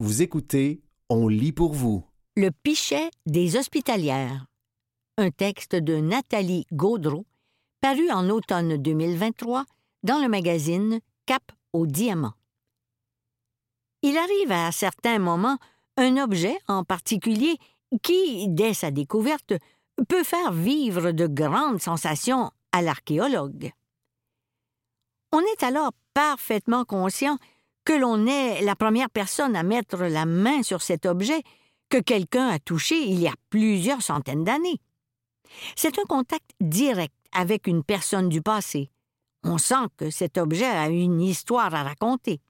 Vous écoutez On lit pour vous. Le pichet des hospitalières. Un texte de Nathalie Gaudreau, paru en automne 2023 dans le magazine Cap au diamant. Il arrive à certains moments un objet en particulier qui, dès sa découverte, peut faire vivre de grandes sensations à l'archéologue. On est alors parfaitement conscient que l'on est la première personne à mettre la main sur cet objet que quelqu'un a touché il y a plusieurs centaines d'années. C'est un contact direct avec une personne du passé. On sent que cet objet a une histoire à raconter.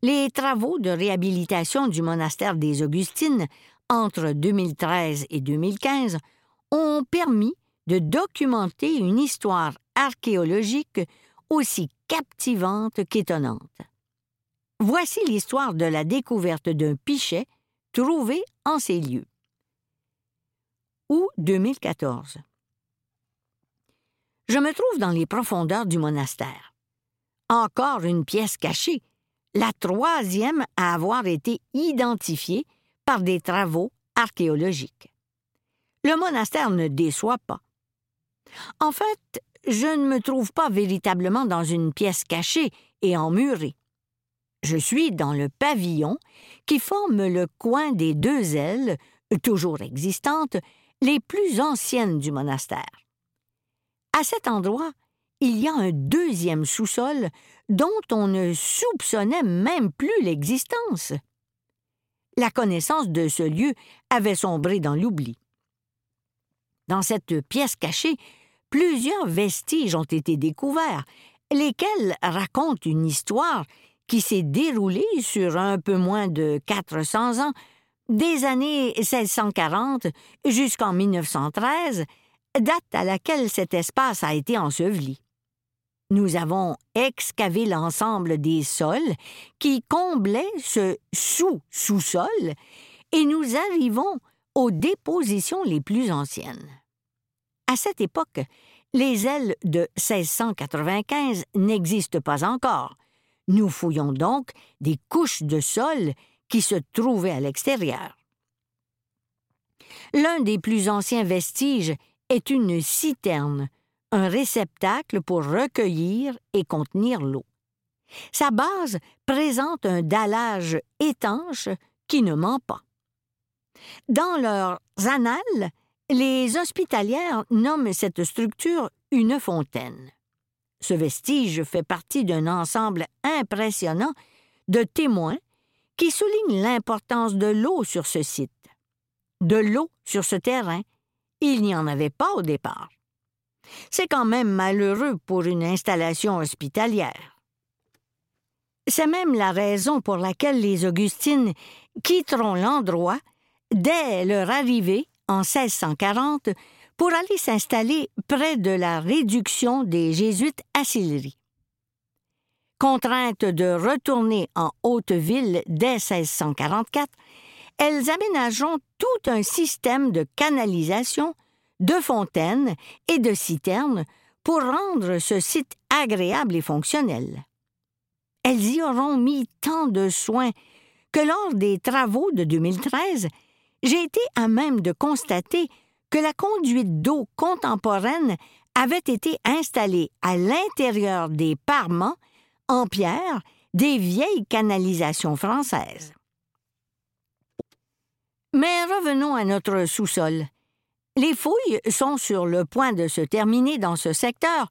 Les travaux de réhabilitation du monastère des Augustines entre 2013 et 2015 ont permis de documenter une histoire archéologique aussi captivante qu'étonnante. Voici l'histoire de la découverte d'un pichet trouvé en ces lieux. Août 2014. Je me trouve dans les profondeurs du monastère. Encore une pièce cachée, la troisième à avoir été identifiée par des travaux archéologiques. Le monastère ne déçoit pas. En fait, je ne me trouve pas véritablement dans une pièce cachée et emmurée. Je suis dans le pavillon qui forme le coin des deux ailes, toujours existantes, les plus anciennes du monastère. À cet endroit, il y a un deuxième sous-sol dont on ne soupçonnait même plus l'existence. La connaissance de ce lieu avait sombré dans l'oubli. Dans cette pièce cachée, plusieurs vestiges ont été découverts, lesquels racontent une histoire qui s'est déroulée sur un peu moins de 400 ans, des années 1640 jusqu'en 1913, date à laquelle cet espace a été enseveli. Nous avons excavé l'ensemble des sols qui comblaient ce sous-sous-sol et nous arrivons aux dépositions les plus anciennes. À cette époque, les ailes de 1695 n'existent pas encore. Nous fouillons donc des couches de sol qui se trouvaient à l'extérieur. L'un des plus anciens vestiges est une citerne, un réceptacle pour recueillir et contenir l'eau. Sa base présente un dallage étanche qui ne ment pas. Dans leurs annales, les hospitalières nomment cette structure une fontaine. Ce vestige fait partie d'un ensemble impressionnant de témoins qui soulignent l'importance de l'eau sur ce site. De l'eau sur ce terrain, il n'y en avait pas au départ. C'est quand même malheureux pour une installation hospitalière. C'est même la raison pour laquelle les Augustines quitteront l'endroit dès leur arrivée en 1640 pour aller s'installer près de la réduction des Jésuites à Sillery. Contraintes de retourner en Haute-Ville dès 1644, elles aménageront tout un système de canalisation, de fontaines et de citernes pour rendre ce site agréable et fonctionnel. Elles y auront mis tant de soins que lors des travaux de 2013, j'ai été à même de constater que la conduite d'eau contemporaine avait été installée à l'intérieur des parements en pierre des vieilles canalisations françaises. Mais revenons à notre sous-sol. Les fouilles sont sur le point de se terminer dans ce secteur,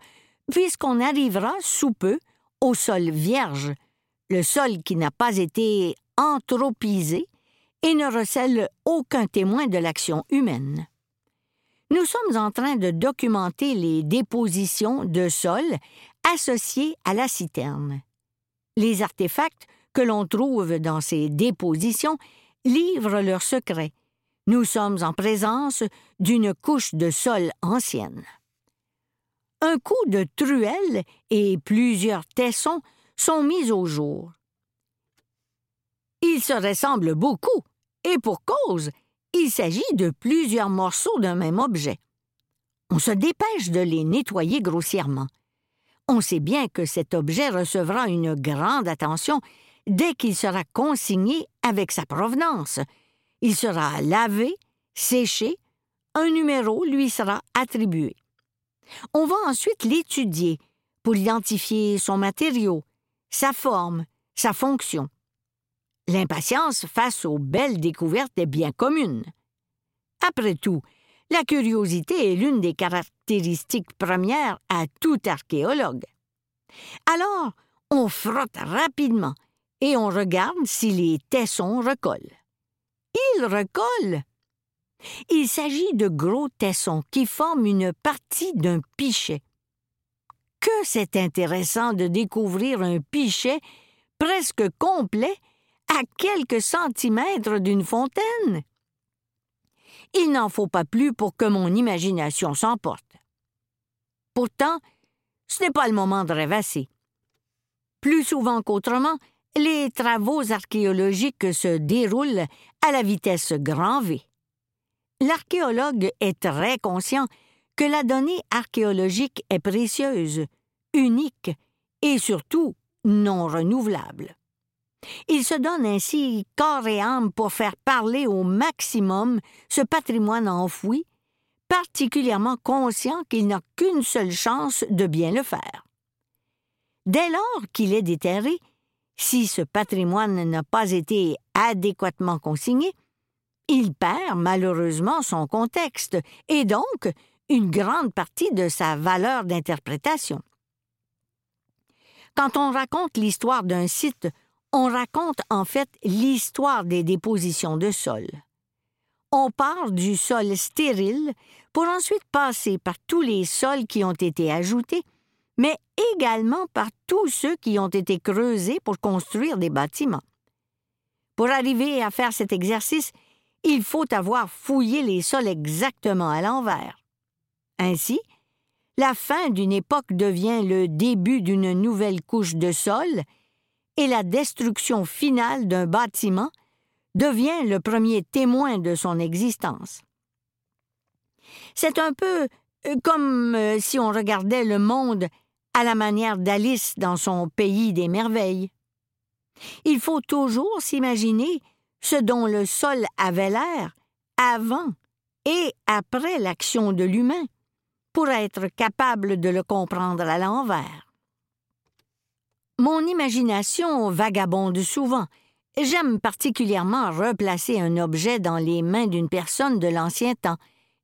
puisqu'on arrivera sous peu au sol vierge, le sol qui n'a pas été anthropisé et ne recèle aucun témoin de l'action humaine. Nous sommes en train de documenter les dépositions de sol associées à la citerne. Les artefacts que l'on trouve dans ces dépositions livrent leurs secrets. Nous sommes en présence d'une couche de sol ancienne. Un coup de truelle et plusieurs tessons sont mis au jour. Ils se ressemblent beaucoup, et pour cause, il s'agit de plusieurs morceaux d'un même objet. On se dépêche de les nettoyer grossièrement. On sait bien que cet objet recevra une grande attention, dès qu'il sera consigné avec sa provenance. Il sera lavé, séché, un numéro lui sera attribué. On va ensuite l'étudier pour identifier son matériau, sa forme, sa fonction. L'impatience face aux belles découvertes est bien commune. Après tout, la curiosité est l'une des caractéristiques premières à tout archéologue. Alors, on frotte rapidement et on regarde si les tessons recollent. Ils recollent. Il s'agit de gros tessons qui forment une partie d'un pichet. Que c'est intéressant de découvrir un pichet presque complet à quelques centimètres d'une fontaine. Il n'en faut pas plus pour que mon imagination s'emporte. Pourtant, ce n'est pas le moment de rêvasser. Plus souvent qu'autrement, les travaux archéologiques se déroulent à la vitesse grand V. L'archéologue est très conscient que la donnée archéologique est précieuse, unique et surtout non renouvelable. Il se donne ainsi corps et âme pour faire parler au maximum ce patrimoine enfoui, particulièrement conscient qu'il n'a qu'une seule chance de bien le faire. Dès lors qu'il est déterré, si ce patrimoine n'a pas été adéquatement consigné, il perd malheureusement son contexte et donc une grande partie de sa valeur d'interprétation. Quand on raconte l'histoire d'un site, on raconte en fait l'histoire des dépositions de sol. On part du sol stérile pour ensuite passer par tous les sols qui ont été ajoutés, mais également par tous ceux qui ont été creusés pour construire des bâtiments. Pour arriver à faire cet exercice, il faut avoir fouillé les sols exactement à l'envers. Ainsi, la fin d'une époque devient le début d'une nouvelle couche de sol et la destruction finale d'un bâtiment devient le premier témoin de son existence. C'est un peu euh, comme euh, si on regardait le monde à la manière d'Alice dans son pays des merveilles. Il faut toujours s'imaginer ce dont le sol avait l'air avant et après l'action de l'humain pour être capable de le comprendre à l'envers. Mon imagination vagabonde souvent. J'aime particulièrement replacer un objet dans les mains d'une personne de l'ancien temps,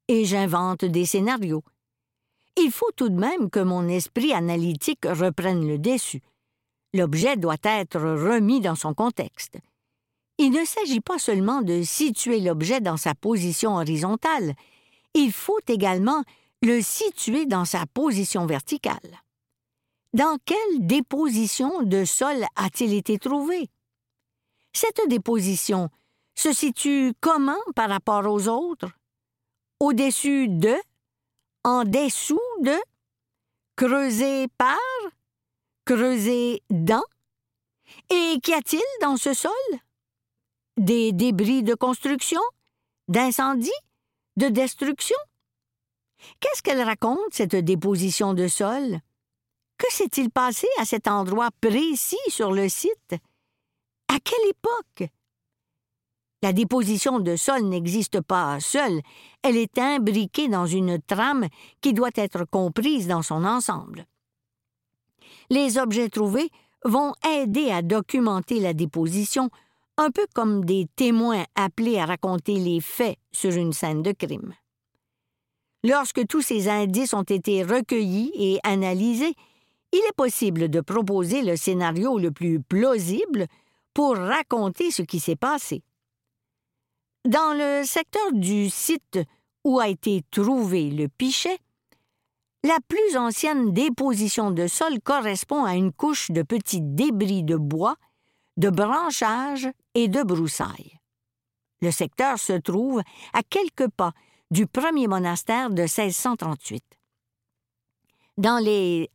et j'invente des scénarios. Il faut tout de même que mon esprit analytique reprenne le dessus. L'objet doit être remis dans son contexte. Il ne s'agit pas seulement de situer l'objet dans sa position horizontale, il faut également le situer dans sa position verticale. Dans quelle déposition de sol a-t-il été trouvé? Cette déposition se situe comment par rapport aux autres? Au-dessus de? En dessous de? Creusé par? Creusé dans? Et qu'y a-t-il dans ce sol? Des débris de construction? D'incendie? De destruction? Qu'est-ce qu'elle raconte, cette déposition de sol? Que s'est-il passé à cet endroit précis sur le site? À quelle époque? La déposition de sol n'existe pas seule, elle est imbriquée dans une trame qui doit être comprise dans son ensemble. Les objets trouvés vont aider à documenter la déposition, un peu comme des témoins appelés à raconter les faits sur une scène de crime. Lorsque tous ces indices ont été recueillis et analysés, il est possible de proposer le scénario le plus plausible pour raconter ce qui s'est passé. Dans le secteur du site où a été trouvé le pichet, la plus ancienne déposition de sol correspond à une couche de petits débris de bois, de branchages et de broussailles. Le secteur se trouve à quelques pas du premier monastère de 1638. Dans les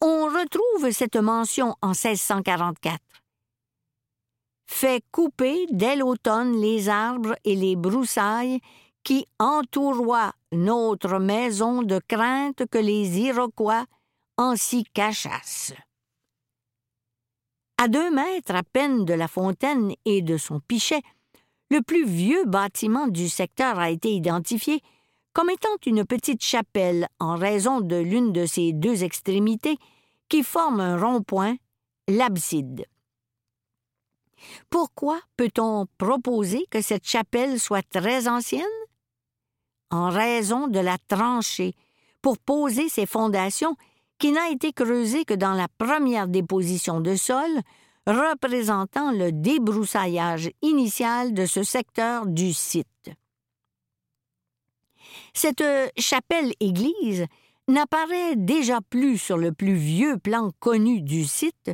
On retrouve cette mention en 1644. Fait couper dès l'automne les arbres et les broussailles qui entouroient notre maison de crainte que les Iroquois en s'y cachassent. À deux mètres à peine de la fontaine et de son pichet, le plus vieux bâtiment du secteur a été identifié comme étant une petite chapelle en raison de l'une de ses deux extrémités qui forme un rond-point, l'abside. Pourquoi peut-on proposer que cette chapelle soit très ancienne? En raison de la tranchée pour poser ses fondations qui n'a été creusée que dans la première déposition de sol, représentant le débroussaillage initial de ce secteur du site. Cette chapelle-église n'apparaît déjà plus sur le plus vieux plan connu du site,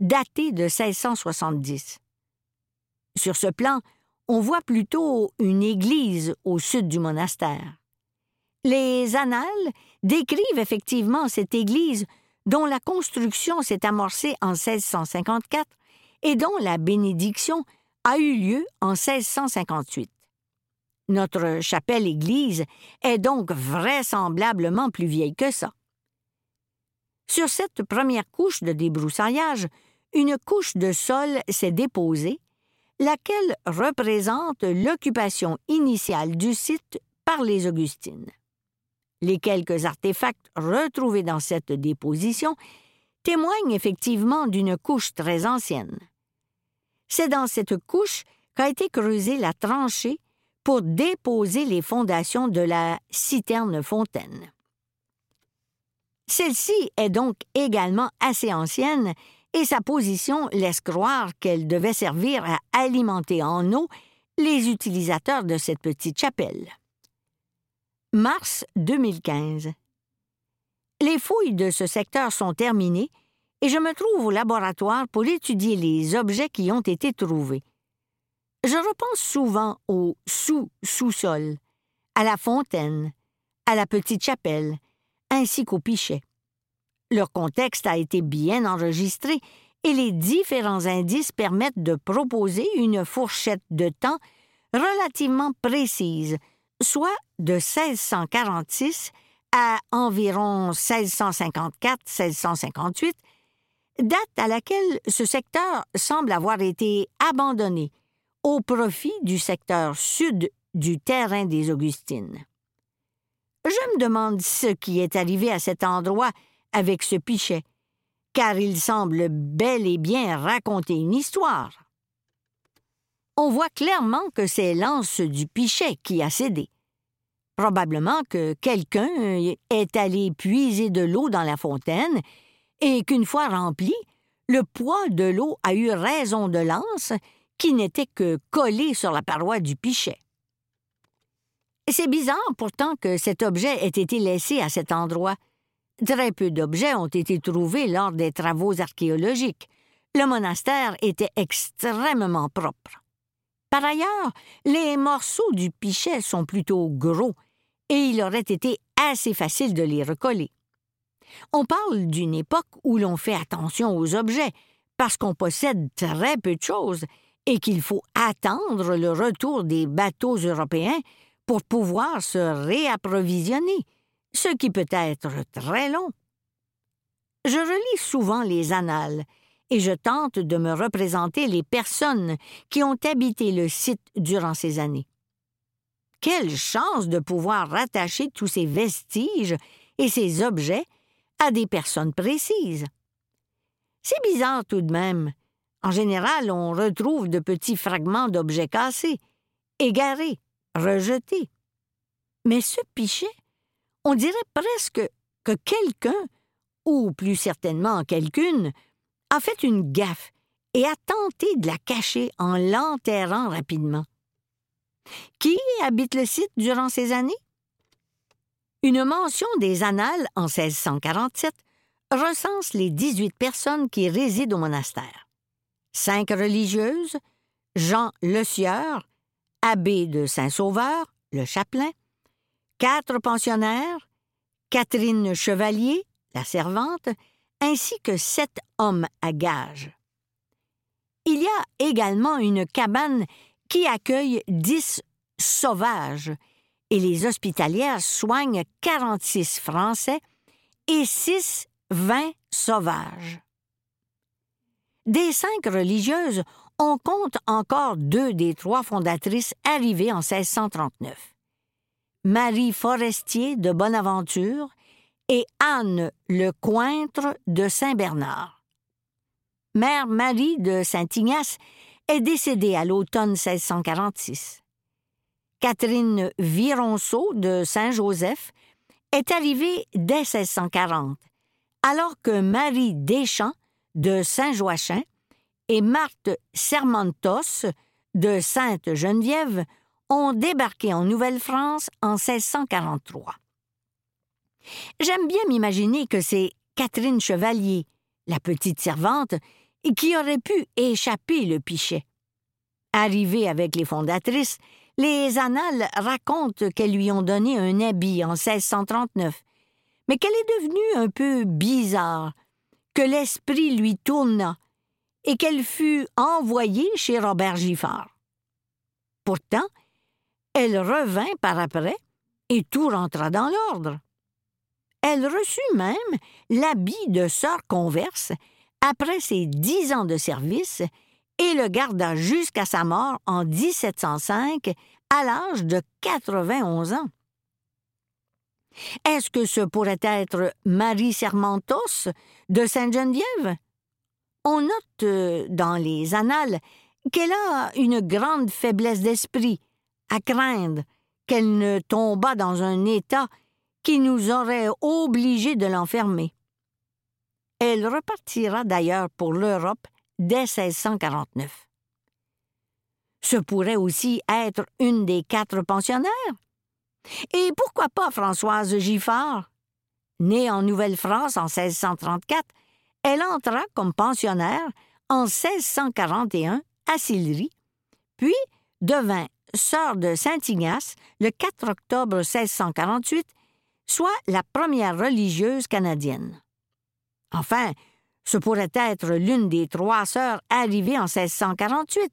daté de 1670. Sur ce plan, on voit plutôt une église au sud du monastère. Les annales décrivent effectivement cette église dont la construction s'est amorcée en 1654 et dont la bénédiction a eu lieu en 1658. Notre chapelle-église est donc vraisemblablement plus vieille que ça. Sur cette première couche de débroussaillage, une couche de sol s'est déposée, laquelle représente l'occupation initiale du site par les Augustines. Les quelques artefacts retrouvés dans cette déposition témoignent effectivement d'une couche très ancienne. C'est dans cette couche qu'a été creusée la tranchée pour déposer les fondations de la citerne-fontaine. Celle-ci est donc également assez ancienne et sa position laisse croire qu'elle devait servir à alimenter en eau les utilisateurs de cette petite chapelle. Mars 2015. Les fouilles de ce secteur sont terminées et je me trouve au laboratoire pour étudier les objets qui ont été trouvés. Je repense souvent au sous-sous-sol, à la fontaine, à la petite chapelle, ainsi qu'au pichet. Leur contexte a été bien enregistré et les différents indices permettent de proposer une fourchette de temps relativement précise soit de 1646 à environ 1654-1658, date à laquelle ce secteur semble avoir été abandonné au profit du secteur sud du terrain des Augustines. Je me demande ce qui est arrivé à cet endroit avec ce pichet, car il semble bel et bien raconter une histoire on voit clairement que c'est l'anse du pichet qui a cédé. Probablement que quelqu'un est allé puiser de l'eau dans la fontaine et qu'une fois remplie, le poids de l'eau a eu raison de l'anse qui n'était que collé sur la paroi du pichet. C'est bizarre pourtant que cet objet ait été laissé à cet endroit. Très peu d'objets ont été trouvés lors des travaux archéologiques. Le monastère était extrêmement propre. Par ailleurs, les morceaux du pichet sont plutôt gros et il aurait été assez facile de les recoller. On parle d'une époque où l'on fait attention aux objets parce qu'on possède très peu de choses et qu'il faut attendre le retour des bateaux européens pour pouvoir se réapprovisionner, ce qui peut être très long. Je relis souvent les annales et je tente de me représenter les personnes qui ont habité le site durant ces années. Quelle chance de pouvoir rattacher tous ces vestiges et ces objets à des personnes précises. C'est bizarre tout de même. En général, on retrouve de petits fragments d'objets cassés, égarés, rejetés. Mais ce pichet, on dirait presque que quelqu'un, ou plus certainement quelqu'une, a fait une gaffe et a tenté de la cacher en l'enterrant rapidement. Qui habite le site durant ces années? Une mention des Annales en 1647 recense les 18 personnes qui résident au monastère. Cinq religieuses, Jean Le Sieur, abbé de Saint-Sauveur, le chapelain, quatre pensionnaires, Catherine Chevalier, la servante, ainsi que sept hommes à gage. Il y a également une cabane qui accueille dix sauvages, et les hospitalières soignent 46 Français et six vingt sauvages. Des cinq religieuses, on compte encore deux des trois fondatrices arrivées en 1639. Marie Forestier de Bonaventure et Anne le Cointre de Saint-Bernard. Mère Marie de Saint-Ignace est décédée à l'automne 1646. Catherine Vironceau de Saint-Joseph est arrivée dès 1640, alors que Marie Deschamps de Saint-Joachim et Marthe Sermentos de Sainte-Geneviève ont débarqué en Nouvelle-France en 1643. J'aime bien m'imaginer que c'est Catherine Chevalier, la petite servante, qui aurait pu échapper le pichet. Arrivée avec les fondatrices, les annales racontent qu'elles lui ont donné un habit en 1639, mais qu'elle est devenue un peu bizarre, que l'esprit lui tourna et qu'elle fut envoyée chez Robert Giffard. Pourtant, elle revint par après et tout rentra dans l'ordre. Elle reçut même l'habit de sœur converse après ses dix ans de service et le garda jusqu'à sa mort en 1705 à l'âge de 91 ans. Est-ce que ce pourrait être Marie Sermentos de Sainte-Geneviève? On note euh, dans les annales qu'elle a une grande faiblesse d'esprit, à craindre qu'elle ne tombât dans un état qui nous aurait obligés de l'enfermer. Elle repartira d'ailleurs pour l'Europe dès 1649. Ce pourrait aussi être une des quatre pensionnaires? Et pourquoi pas Françoise Giffard? Née en Nouvelle-France en 1634, elle entra comme pensionnaire en 1641 à Sillery, puis devint sœur de Saint-Ignace le 4 octobre 1648, soit la première religieuse canadienne. Enfin, ce pourrait être l'une des trois sœurs arrivées en 1648,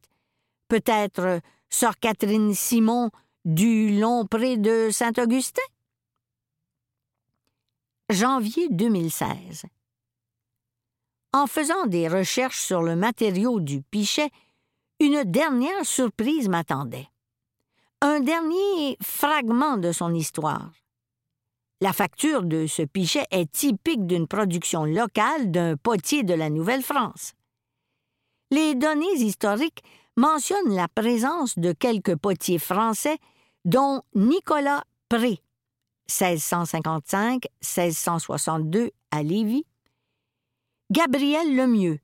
peut-être sœur Catherine Simon du Long-Pré de Saint-Augustin. Janvier 2016 en faisant des recherches sur le matériau du pichet, une dernière surprise m'attendait. Un dernier fragment de son histoire. La facture de ce pichet est typique d'une production locale d'un potier de la Nouvelle-France. Les données historiques mentionnent la présence de quelques potiers français, dont Nicolas Pré, 1655-1662 à Lévis, Gabriel Lemieux,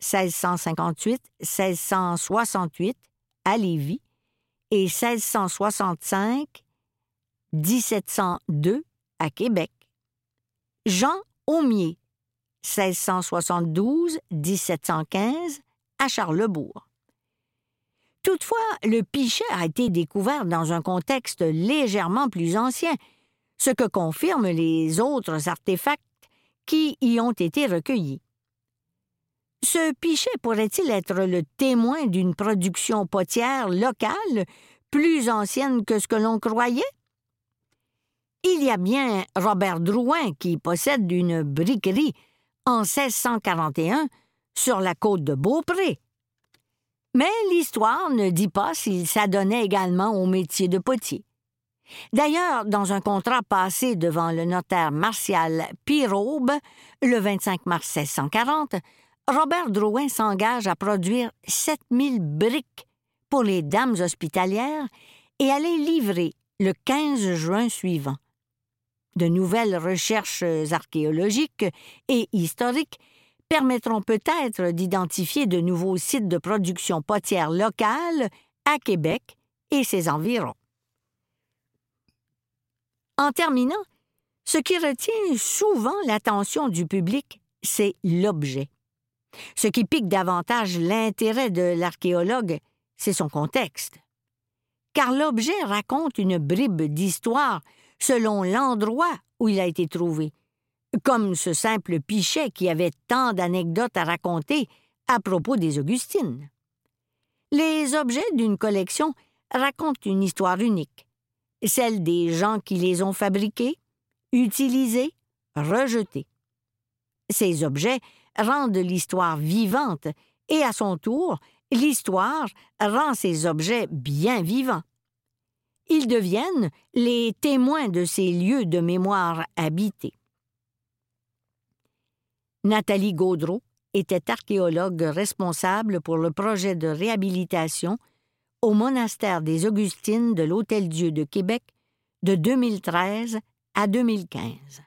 1658-1668 à Lévis et 1665-1702 à Québec. Jean Aumier, 1672-1715 à Charlebourg. Toutefois, le pichet a été découvert dans un contexte légèrement plus ancien, ce que confirment les autres artefacts qui y ont été recueillis. Ce pichet pourrait-il être le témoin d'une production potière locale plus ancienne que ce que l'on croyait? Il y a bien Robert Drouin qui possède une briquerie en 1641 sur la côte de Beaupré. Mais l'histoire ne dit pas s'il s'adonnait également au métier de potier. D'ailleurs, dans un contrat passé devant le notaire Martial Pirobe le 25 mars 1640, Robert Drouin s'engage à produire 7000 briques pour les dames hospitalières et à les livrer le 15 juin suivant. De nouvelles recherches archéologiques et historiques permettront peut-être d'identifier de nouveaux sites de production potière locale à Québec et ses environs. En terminant, ce qui retient souvent l'attention du public, c'est l'objet. Ce qui pique davantage l'intérêt de l'archéologue, c'est son contexte. Car l'objet raconte une bribe d'histoire selon l'endroit où il a été trouvé, comme ce simple pichet qui avait tant d'anecdotes à raconter à propos des Augustines. Les objets d'une collection racontent une histoire unique, celle des gens qui les ont fabriqués, utilisés, rejetés. Ces objets rendent l'histoire vivante et à son tour, l'histoire rend ces objets bien vivants. Ils deviennent les témoins de ces lieux de mémoire habités. Nathalie Gaudreau était archéologue responsable pour le projet de réhabilitation au monastère des Augustines de l'Hôtel-Dieu de Québec de 2013 à 2015.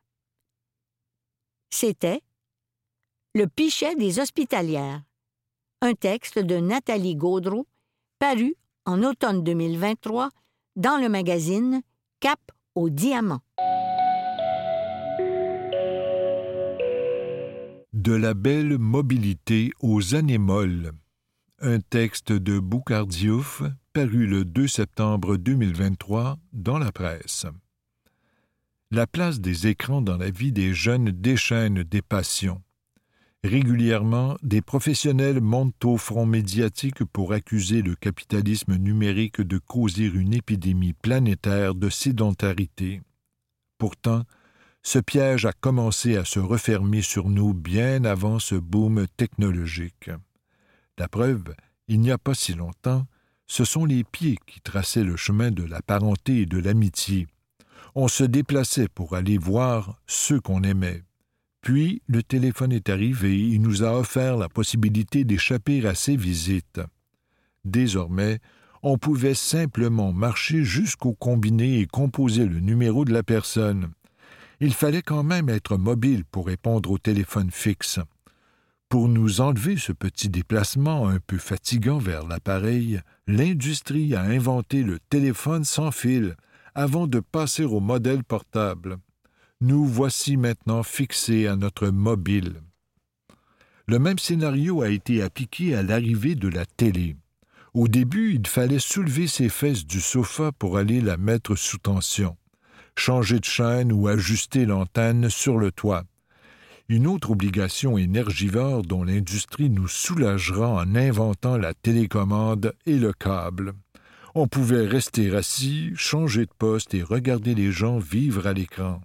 C'était Le Pichet des Hospitalières, un texte de Nathalie Gaudreau, paru en automne 2023 dans le magazine Cap au diamant. De la belle mobilité aux anémoles. Un texte de Boucardiouf paru le 2 septembre 2023 dans la presse. La place des écrans dans la vie des jeunes déchaîne des passions. Régulièrement, des professionnels montent au front médiatique pour accuser le capitalisme numérique de causer une épidémie planétaire de sédentarité. Pourtant, ce piège a commencé à se refermer sur nous bien avant ce boom technologique. La preuve, il n'y a pas si longtemps, ce sont les pieds qui traçaient le chemin de la parenté et de l'amitié. On se déplaçait pour aller voir ceux qu'on aimait. Puis le téléphone est arrivé, et il nous a offert la possibilité d'échapper à ses visites. Désormais, on pouvait simplement marcher jusqu'au combiné et composer le numéro de la personne. Il fallait quand même être mobile pour répondre au téléphone fixe. Pour nous enlever ce petit déplacement un peu fatigant vers l'appareil, l'industrie a inventé le téléphone sans fil avant de passer au modèle portable nous voici maintenant fixés à notre mobile. Le même scénario a été appliqué à l'arrivée de la télé. Au début, il fallait soulever ses fesses du sofa pour aller la mettre sous tension, changer de chaîne ou ajuster l'antenne sur le toit. Une autre obligation énergivore dont l'industrie nous soulagera en inventant la télécommande et le câble. On pouvait rester assis, changer de poste et regarder les gens vivre à l'écran.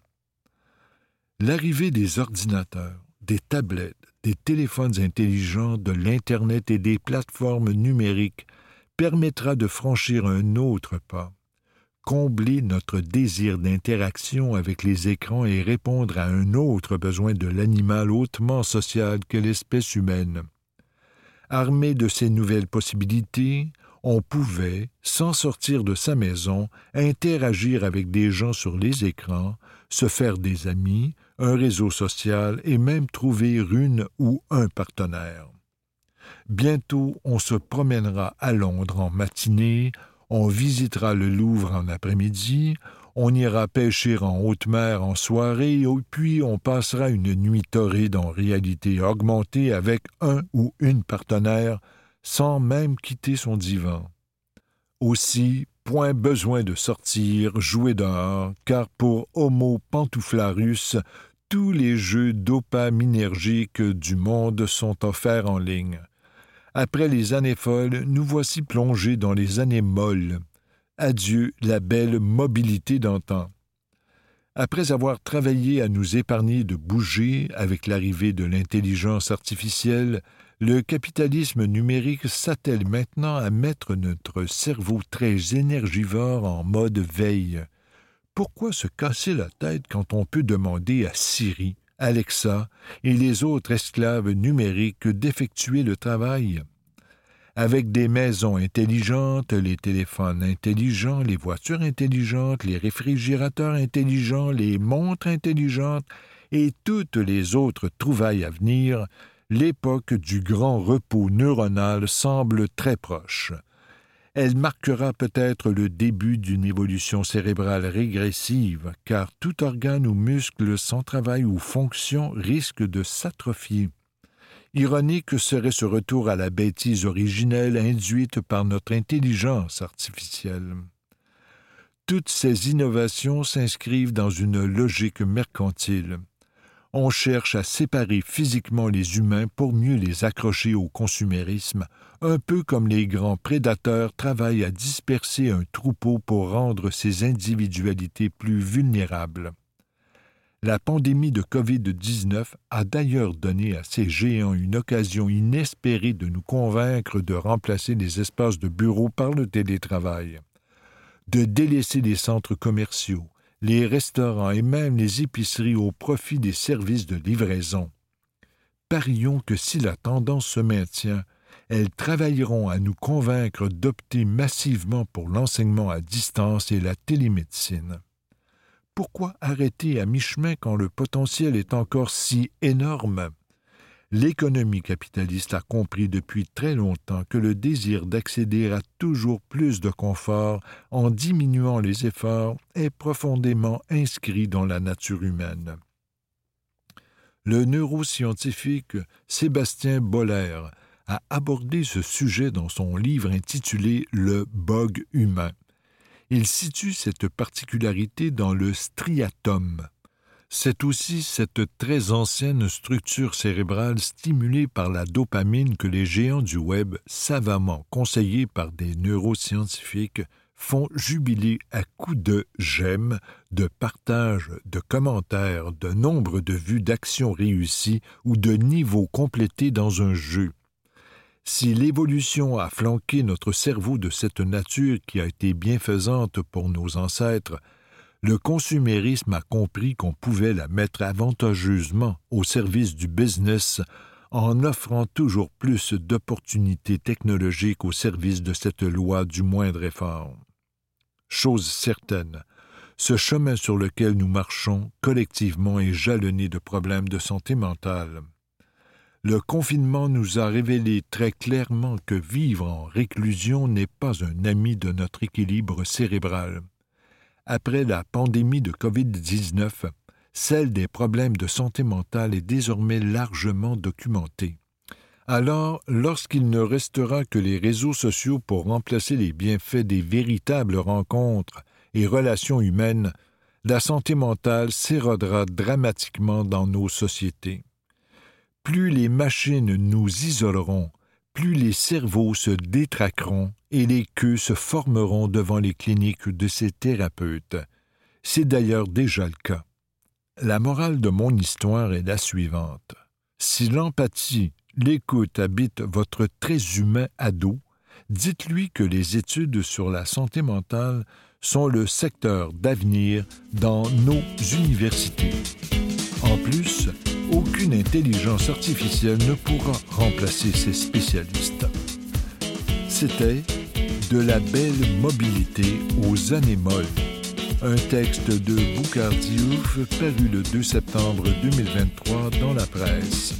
L'arrivée des ordinateurs, des tablettes, des téléphones intelligents, de l'Internet et des plateformes numériques permettra de franchir un autre pas, combler notre désir d'interaction avec les écrans et répondre à un autre besoin de l'animal hautement social que l'espèce humaine. Armé de ces nouvelles possibilités, on pouvait, sans sortir de sa maison, interagir avec des gens sur les écrans, se faire des amis, un réseau social et même trouver une ou un partenaire. Bientôt on se promènera à Londres en matinée, on visitera le Louvre en après-midi, on ira pêcher en haute mer en soirée, puis on passera une nuit torride en réalité augmentée avec un ou une partenaire, sans même quitter son divan. Aussi, point besoin de sortir, jouer dehors, car pour Homo pantouflarus, tous les jeux dopaminergiques du monde sont offerts en ligne. Après les années folles, nous voici plongés dans les années molles. Adieu la belle mobilité d'antan. Après avoir travaillé à nous épargner de bouger avec l'arrivée de l'intelligence artificielle, le capitalisme numérique s'attelle maintenant à mettre notre cerveau très énergivore en mode veille pourquoi se casser la tête quand on peut demander à Siri, Alexa et les autres esclaves numériques d'effectuer le travail? Avec des maisons intelligentes, les téléphones intelligents, les voitures intelligentes, les réfrigérateurs intelligents, les montres intelligentes et toutes les autres trouvailles à venir, l'époque du grand repos neuronal semble très proche elle marquera peut-être le début d'une évolution cérébrale régressive, car tout organe ou muscle sans travail ou fonction risque de s'atrophier. Ironique serait ce retour à la bêtise originelle induite par notre intelligence artificielle. Toutes ces innovations s'inscrivent dans une logique mercantile on cherche à séparer physiquement les humains pour mieux les accrocher au consumérisme, un peu comme les grands prédateurs travaillent à disperser un troupeau pour rendre ses individualités plus vulnérables. La pandémie de COVID-19 a d'ailleurs donné à ces géants une occasion inespérée de nous convaincre de remplacer les espaces de bureau par le télétravail, de délaisser les centres commerciaux, les restaurants et même les épiceries au profit des services de livraison. Parions que si la tendance se maintient, elles travailleront à nous convaincre d'opter massivement pour l'enseignement à distance et la télémédecine pourquoi arrêter à mi-chemin quand le potentiel est encore si énorme? L'économie capitaliste a compris depuis très longtemps que le désir d'accéder à toujours plus de confort en diminuant les efforts est profondément inscrit dans la nature humaine. Le neuroscientifique Sébastien Boller a abordé ce sujet dans son livre intitulé Le bug humain. Il situe cette particularité dans le striatum. C'est aussi cette très ancienne structure cérébrale stimulée par la dopamine que les géants du web, savamment conseillés par des neuroscientifiques, font jubiler à coups de j'aime, de partage, de commentaires, de nombre de vues d'actions réussies ou de niveaux complétés dans un jeu. Si l'évolution a flanqué notre cerveau de cette nature qui a été bienfaisante pour nos ancêtres, le consumérisme a compris qu'on pouvait la mettre avantageusement au service du business en offrant toujours plus d'opportunités technologiques au service de cette loi du moindre effort. Chose certaine, ce chemin sur lequel nous marchons collectivement est jalonné de problèmes de santé mentale. Le confinement nous a révélé très clairement que vivre en réclusion n'est pas un ami de notre équilibre cérébral. Après la pandémie de COVID-19, celle des problèmes de santé mentale est désormais largement documentée. Alors, lorsqu'il ne restera que les réseaux sociaux pour remplacer les bienfaits des véritables rencontres et relations humaines, la santé mentale s'érodera dramatiquement dans nos sociétés plus les machines nous isoleront, plus les cerveaux se détraqueront et les queues se formeront devant les cliniques de ces thérapeutes. C'est d'ailleurs déjà le cas. La morale de mon histoire est la suivante. Si l'empathie, l'écoute habitent votre très humain ado, dites-lui que les études sur la santé mentale sont le secteur d'avenir dans nos universités. En plus, aucune intelligence artificielle ne pourra remplacer ces spécialistes. C'était De la belle mobilité aux années molles, un texte de Boucard paru le 2 septembre 2023 dans la presse.